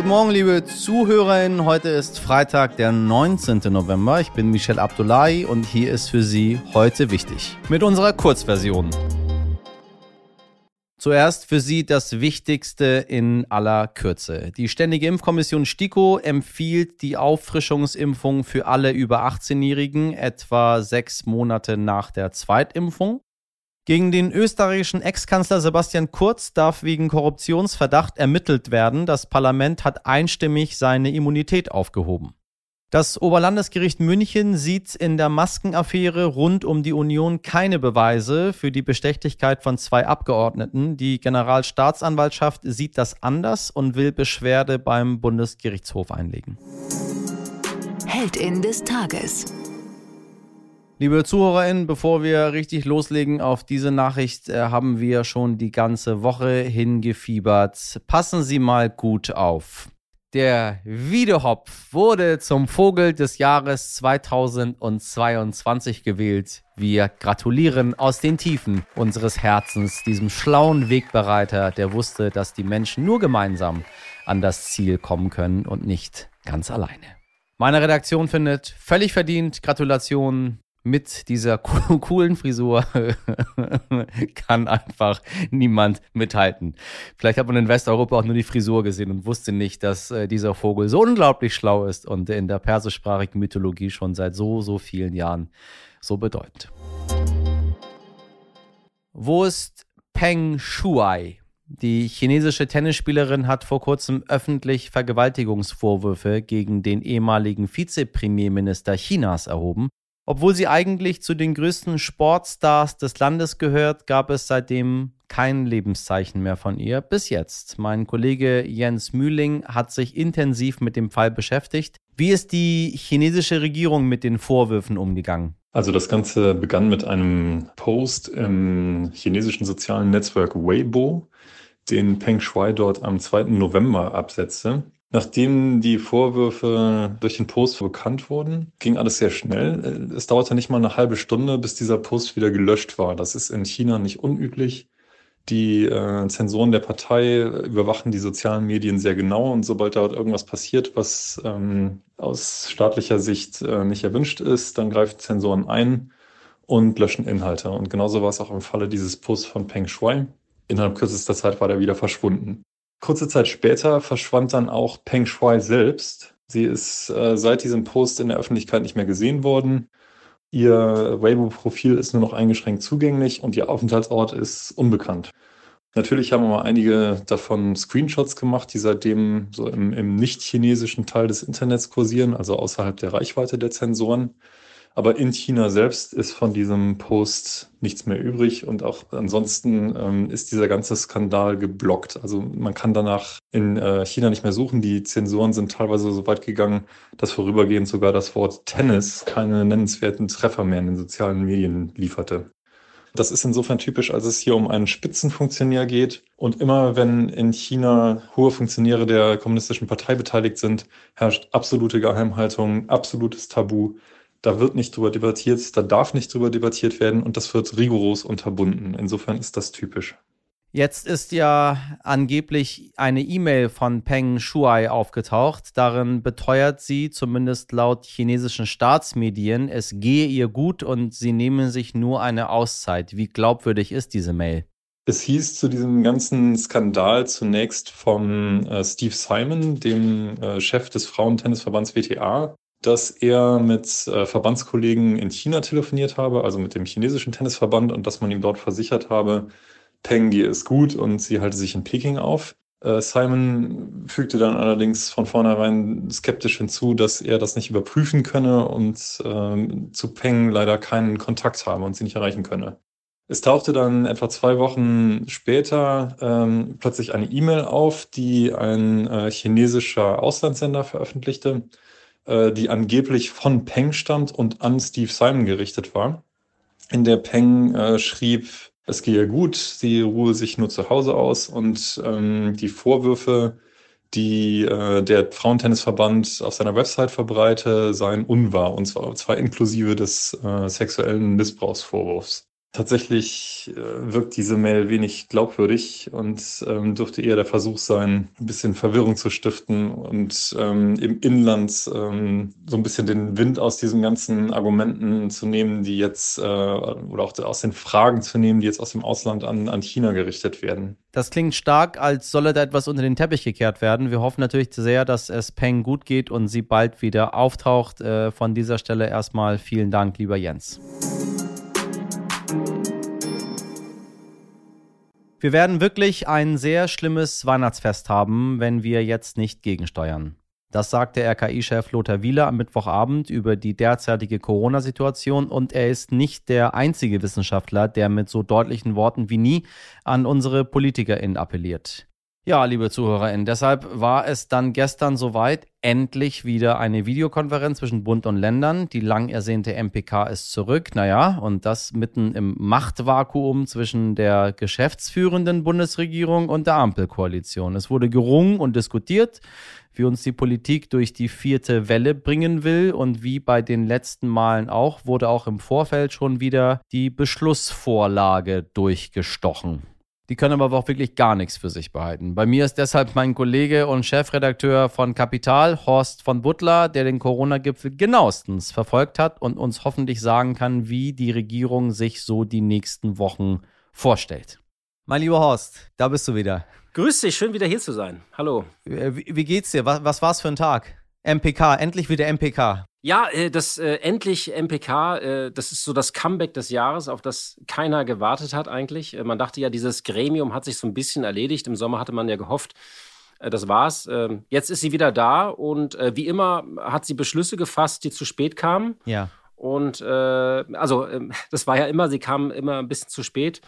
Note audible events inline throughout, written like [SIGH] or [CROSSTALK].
Guten Morgen, liebe Zuhörerinnen. Heute ist Freitag, der 19. November. Ich bin Michel Abdullahi und hier ist für Sie heute wichtig. Mit unserer Kurzversion. Zuerst für Sie das Wichtigste in aller Kürze. Die Ständige Impfkommission STIKO empfiehlt die Auffrischungsimpfung für alle über 18-Jährigen etwa sechs Monate nach der Zweitimpfung. Gegen den österreichischen Ex-Kanzler Sebastian Kurz darf wegen Korruptionsverdacht ermittelt werden. Das Parlament hat einstimmig seine Immunität aufgehoben. Das Oberlandesgericht München sieht in der Maskenaffäre rund um die Union keine Beweise für die Bestechlichkeit von zwei Abgeordneten. Die Generalstaatsanwaltschaft sieht das anders und will Beschwerde beim Bundesgerichtshof einlegen. Heldin des Tages. Liebe ZuhörerInnen, bevor wir richtig loslegen auf diese Nachricht, äh, haben wir schon die ganze Woche hingefiebert. Passen Sie mal gut auf. Der Wiedehopf wurde zum Vogel des Jahres 2022 gewählt. Wir gratulieren aus den Tiefen unseres Herzens diesem schlauen Wegbereiter, der wusste, dass die Menschen nur gemeinsam an das Ziel kommen können und nicht ganz alleine. Meine Redaktion findet völlig verdient Gratulation mit dieser [LAUGHS] coolen Frisur [LAUGHS] kann einfach niemand mithalten. Vielleicht hat man in Westeuropa auch nur die Frisur gesehen und wusste nicht, dass äh, dieser Vogel so unglaublich schlau ist und in der persischsprachigen Mythologie schon seit so, so vielen Jahren so bedeutend. Wo ist Peng Shuai? Die chinesische Tennisspielerin hat vor kurzem öffentlich Vergewaltigungsvorwürfe gegen den ehemaligen Vizepremierminister Chinas erhoben. Obwohl sie eigentlich zu den größten Sportstars des Landes gehört, gab es seitdem kein Lebenszeichen mehr von ihr. Bis jetzt. Mein Kollege Jens Mühling hat sich intensiv mit dem Fall beschäftigt. Wie ist die chinesische Regierung mit den Vorwürfen umgegangen? Also das Ganze begann mit einem Post im chinesischen sozialen Netzwerk Weibo, den Peng Shuai dort am 2. November absetzte. Nachdem die Vorwürfe durch den Post bekannt wurden, ging alles sehr schnell. Es dauerte nicht mal eine halbe Stunde, bis dieser Post wieder gelöscht war. Das ist in China nicht unüblich. Die äh, Zensoren der Partei überwachen die sozialen Medien sehr genau und sobald dort irgendwas passiert, was ähm, aus staatlicher Sicht äh, nicht erwünscht ist, dann greifen Zensoren ein und löschen Inhalte. Und genauso war es auch im Falle dieses Posts von Peng Shuai. Innerhalb kürzester Zeit war der wieder verschwunden. Kurze Zeit später verschwand dann auch Peng Shuai selbst. Sie ist äh, seit diesem Post in der Öffentlichkeit nicht mehr gesehen worden. Ihr Weibo-Profil ist nur noch eingeschränkt zugänglich und ihr Aufenthaltsort ist unbekannt. Natürlich haben aber einige davon Screenshots gemacht, die seitdem so im, im nicht-chinesischen Teil des Internets kursieren, also außerhalb der Reichweite der Zensoren. Aber in China selbst ist von diesem Post nichts mehr übrig und auch ansonsten ähm, ist dieser ganze Skandal geblockt. Also man kann danach in äh, China nicht mehr suchen. Die Zensoren sind teilweise so weit gegangen, dass vorübergehend sogar das Wort Tennis keine nennenswerten Treffer mehr in den sozialen Medien lieferte. Das ist insofern typisch, als es hier um einen Spitzenfunktionär geht. Und immer wenn in China hohe Funktionäre der kommunistischen Partei beteiligt sind, herrscht absolute Geheimhaltung, absolutes Tabu. Da wird nicht drüber debattiert, da darf nicht drüber debattiert werden und das wird rigoros unterbunden. Insofern ist das typisch. Jetzt ist ja angeblich eine E-Mail von Peng Shuai aufgetaucht. Darin beteuert sie, zumindest laut chinesischen Staatsmedien, es gehe ihr gut und sie nehmen sich nur eine Auszeit. Wie glaubwürdig ist diese Mail? Es hieß zu diesem ganzen Skandal zunächst von äh, Steve Simon, dem äh, Chef des Frauentennisverbands WTA, dass er mit äh, Verbandskollegen in China telefoniert habe, also mit dem chinesischen Tennisverband, und dass man ihm dort versichert habe, Peng, dir ist gut und sie halte sich in Peking auf. Äh, Simon fügte dann allerdings von vornherein skeptisch hinzu, dass er das nicht überprüfen könne und ähm, zu Peng leider keinen Kontakt habe und sie nicht erreichen könne. Es tauchte dann etwa zwei Wochen später ähm, plötzlich eine E-Mail auf, die ein äh, chinesischer Auslandssender veröffentlichte äh, die angeblich von Peng stammt und an Steve Simon gerichtet war. In der Peng äh, schrieb, es gehe gut, sie ruhe sich nur zu Hause aus und ähm, die Vorwürfe, die äh, der Frauentennisverband auf seiner Website verbreite, seien unwahr und zwar, zwar inklusive des äh, sexuellen Missbrauchsvorwurfs. Tatsächlich äh, wirkt diese Mail wenig glaubwürdig und ähm, dürfte eher der Versuch sein, ein bisschen Verwirrung zu stiften und ähm, im Inland ähm, so ein bisschen den Wind aus diesen ganzen Argumenten zu nehmen, die jetzt äh, oder auch aus den Fragen zu nehmen, die jetzt aus dem Ausland an, an China gerichtet werden. Das klingt stark, als solle da etwas unter den Teppich gekehrt werden. Wir hoffen natürlich sehr, dass es Peng gut geht und sie bald wieder auftaucht. Äh, von dieser Stelle erstmal vielen Dank, lieber Jens. Wir werden wirklich ein sehr schlimmes Weihnachtsfest haben, wenn wir jetzt nicht gegensteuern. Das sagte RKI-Chef Lothar Wieler am Mittwochabend über die derzeitige Corona-Situation und er ist nicht der einzige Wissenschaftler, der mit so deutlichen Worten wie nie an unsere PolitikerInnen appelliert. Ja, liebe ZuhörerInnen, deshalb war es dann gestern soweit endlich wieder eine Videokonferenz zwischen Bund und Ländern. Die lang ersehnte MPK ist zurück. Naja, und das mitten im Machtvakuum zwischen der geschäftsführenden Bundesregierung und der Ampelkoalition. Es wurde gerungen und diskutiert, wie uns die Politik durch die vierte Welle bringen will. Und wie bei den letzten Malen auch, wurde auch im Vorfeld schon wieder die Beschlussvorlage durchgestochen. Die können aber auch wirklich gar nichts für sich behalten. Bei mir ist deshalb mein Kollege und Chefredakteur von Kapital, Horst von Butler, der den Corona-Gipfel genauestens verfolgt hat und uns hoffentlich sagen kann, wie die Regierung sich so die nächsten Wochen vorstellt. Mein lieber Horst, da bist du wieder. Grüß dich, schön wieder hier zu sein. Hallo. Äh, wie, wie geht's dir? Was, was war's für ein Tag? MPK, endlich wieder MPK. Ja, äh, das äh, endlich MPK, äh, das ist so das Comeback des Jahres, auf das keiner gewartet hat eigentlich. Äh, man dachte ja, dieses Gremium hat sich so ein bisschen erledigt. Im Sommer hatte man ja gehofft, äh, das war's. Ähm, jetzt ist sie wieder da und äh, wie immer hat sie Beschlüsse gefasst, die zu spät kamen. Ja. Und also ähm, [LAUGHS] das war ja immer, sie kam immer ein bisschen zu spät.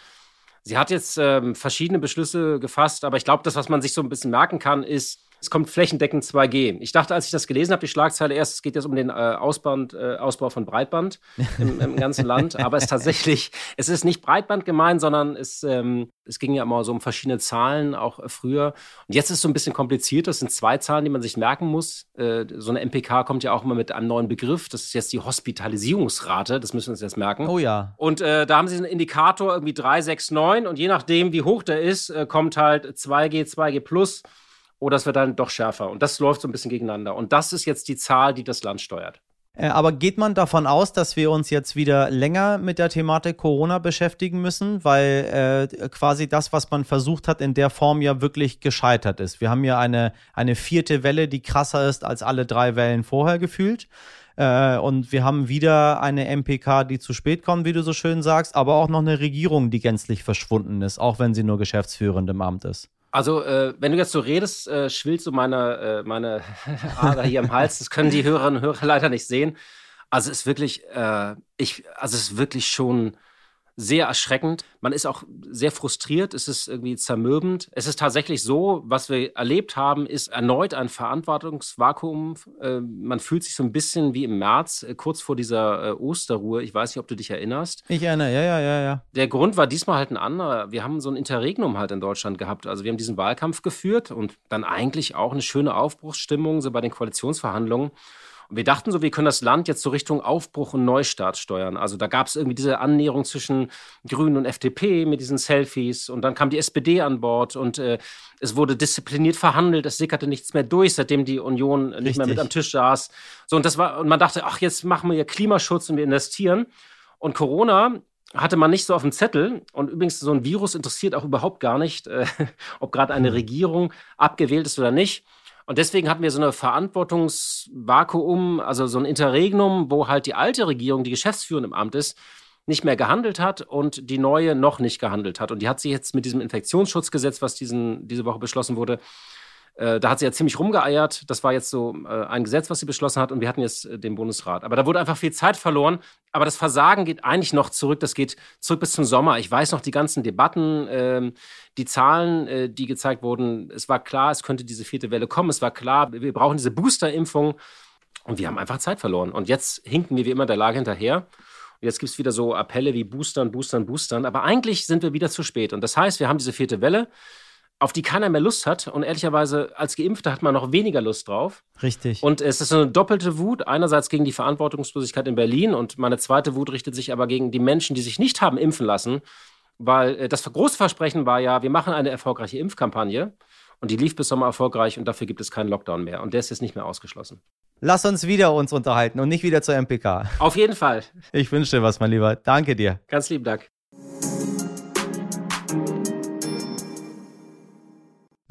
Sie hat jetzt ähm, verschiedene Beschlüsse gefasst, aber ich glaube, das, was man sich so ein bisschen merken kann, ist, es kommt flächendeckend 2G. Ich dachte, als ich das gelesen habe, die Schlagzeile erst, es geht jetzt um den äh, Ausband, äh, Ausbau von Breitband im, im ganzen Land. Aber es ist tatsächlich, [LAUGHS] es ist nicht Breitband gemeint, sondern es, ähm, es ging ja immer so um verschiedene Zahlen, auch äh, früher. Und jetzt ist es so ein bisschen kompliziert. Das sind zwei Zahlen, die man sich merken muss. Äh, so eine MPK kommt ja auch immer mit einem neuen Begriff. Das ist jetzt die Hospitalisierungsrate. Das müssen wir uns jetzt merken. Oh ja. Und äh, da haben sie einen Indikator irgendwie 369 und je nachdem, wie hoch der ist, äh, kommt halt 2G, 2G plus oder es wird dann doch schärfer. Und das läuft so ein bisschen gegeneinander. Und das ist jetzt die Zahl, die das Land steuert. Äh, aber geht man davon aus, dass wir uns jetzt wieder länger mit der Thematik Corona beschäftigen müssen, weil äh, quasi das, was man versucht hat, in der Form ja wirklich gescheitert ist? Wir haben ja eine, eine vierte Welle, die krasser ist als alle drei Wellen vorher gefühlt. Äh, und wir haben wieder eine MPK, die zu spät kommt, wie du so schön sagst, aber auch noch eine Regierung, die gänzlich verschwunden ist, auch wenn sie nur geschäftsführend im Amt ist. Also, äh, wenn du jetzt so redest, äh, schwillt so meine, äh, meine [LAUGHS] Ader hier im Hals. Das können die Hörerinnen und Hörer leider nicht sehen. Also, es ist wirklich, äh, ich, also, es ist wirklich schon sehr erschreckend. Man ist auch sehr frustriert, es ist irgendwie zermürbend. Es ist tatsächlich so, was wir erlebt haben, ist erneut ein Verantwortungsvakuum. Äh, man fühlt sich so ein bisschen wie im März, äh, kurz vor dieser äh, Osterruhe. Ich weiß nicht, ob du dich erinnerst. Ich erinnere, ja, ja, ja, ja. Der Grund war diesmal halt ein anderer. Wir haben so ein Interregnum halt in Deutschland gehabt. Also wir haben diesen Wahlkampf geführt und dann eigentlich auch eine schöne Aufbruchsstimmung so bei den Koalitionsverhandlungen wir dachten so, wir können das Land jetzt so Richtung Aufbruch und Neustart steuern. Also da gab es irgendwie diese Annäherung zwischen Grünen und FDP mit diesen Selfies und dann kam die SPD an Bord und äh, es wurde diszipliniert verhandelt, es sickerte nichts mehr durch, seitdem die Union Richtig. nicht mehr mit am Tisch saß. So und das war und man dachte, ach jetzt machen wir ja Klimaschutz und wir investieren und Corona hatte man nicht so auf dem Zettel. Und übrigens, so ein Virus interessiert auch überhaupt gar nicht, äh, [LAUGHS] ob gerade eine hm. Regierung abgewählt ist oder nicht. Und deswegen hatten wir so eine Verantwortungsvakuum, also so ein Interregnum, wo halt die alte Regierung, die geschäftsführend im Amt ist, nicht mehr gehandelt hat und die neue noch nicht gehandelt hat. Und die hat sich jetzt mit diesem Infektionsschutzgesetz, was diesen, diese Woche beschlossen wurde, äh, da hat sie ja ziemlich rumgeeiert. Das war jetzt so äh, ein Gesetz, was sie beschlossen hat, und wir hatten jetzt äh, den Bundesrat. Aber da wurde einfach viel Zeit verloren. Aber das Versagen geht eigentlich noch zurück. Das geht zurück bis zum Sommer. Ich weiß noch die ganzen Debatten, ähm, die Zahlen, äh, die gezeigt wurden. Es war klar, es könnte diese vierte Welle kommen. Es war klar, wir brauchen diese Boosterimpfung. Und wir haben einfach Zeit verloren. Und jetzt hinken wir wie immer der Lage hinterher. Und jetzt gibt es wieder so Appelle wie Boostern, Boostern, Boostern. Aber eigentlich sind wir wieder zu spät. Und das heißt, wir haben diese vierte Welle. Auf die keiner mehr Lust hat. Und ehrlicherweise, als Geimpfter hat man noch weniger Lust drauf. Richtig. Und es ist so eine doppelte Wut. Einerseits gegen die Verantwortungslosigkeit in Berlin und meine zweite Wut richtet sich aber gegen die Menschen, die sich nicht haben impfen lassen. Weil äh, das große Versprechen war ja, wir machen eine erfolgreiche Impfkampagne. Und die lief bis Sommer erfolgreich und dafür gibt es keinen Lockdown mehr. Und der ist jetzt nicht mehr ausgeschlossen. Lass uns wieder uns unterhalten und nicht wieder zur MPK. Auf jeden Fall. Ich wünsche dir was, mein Lieber. Danke dir. Ganz lieben Dank.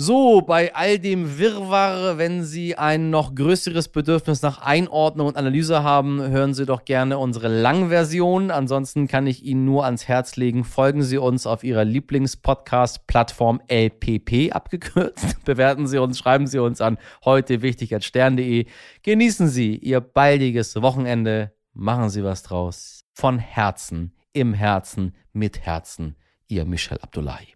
So, bei all dem Wirrwarr, wenn Sie ein noch größeres Bedürfnis nach Einordnung und Analyse haben, hören Sie doch gerne unsere Langversion. Ansonsten kann ich Ihnen nur ans Herz legen, folgen Sie uns auf Ihrer Lieblingspodcast-Plattform LPP abgekürzt. [LAUGHS] Bewerten Sie uns, schreiben Sie uns an heute wichtig als stern.de. Genießen Sie Ihr baldiges Wochenende. Machen Sie was draus. Von Herzen, im Herzen, mit Herzen. Ihr Michel Abdullahi.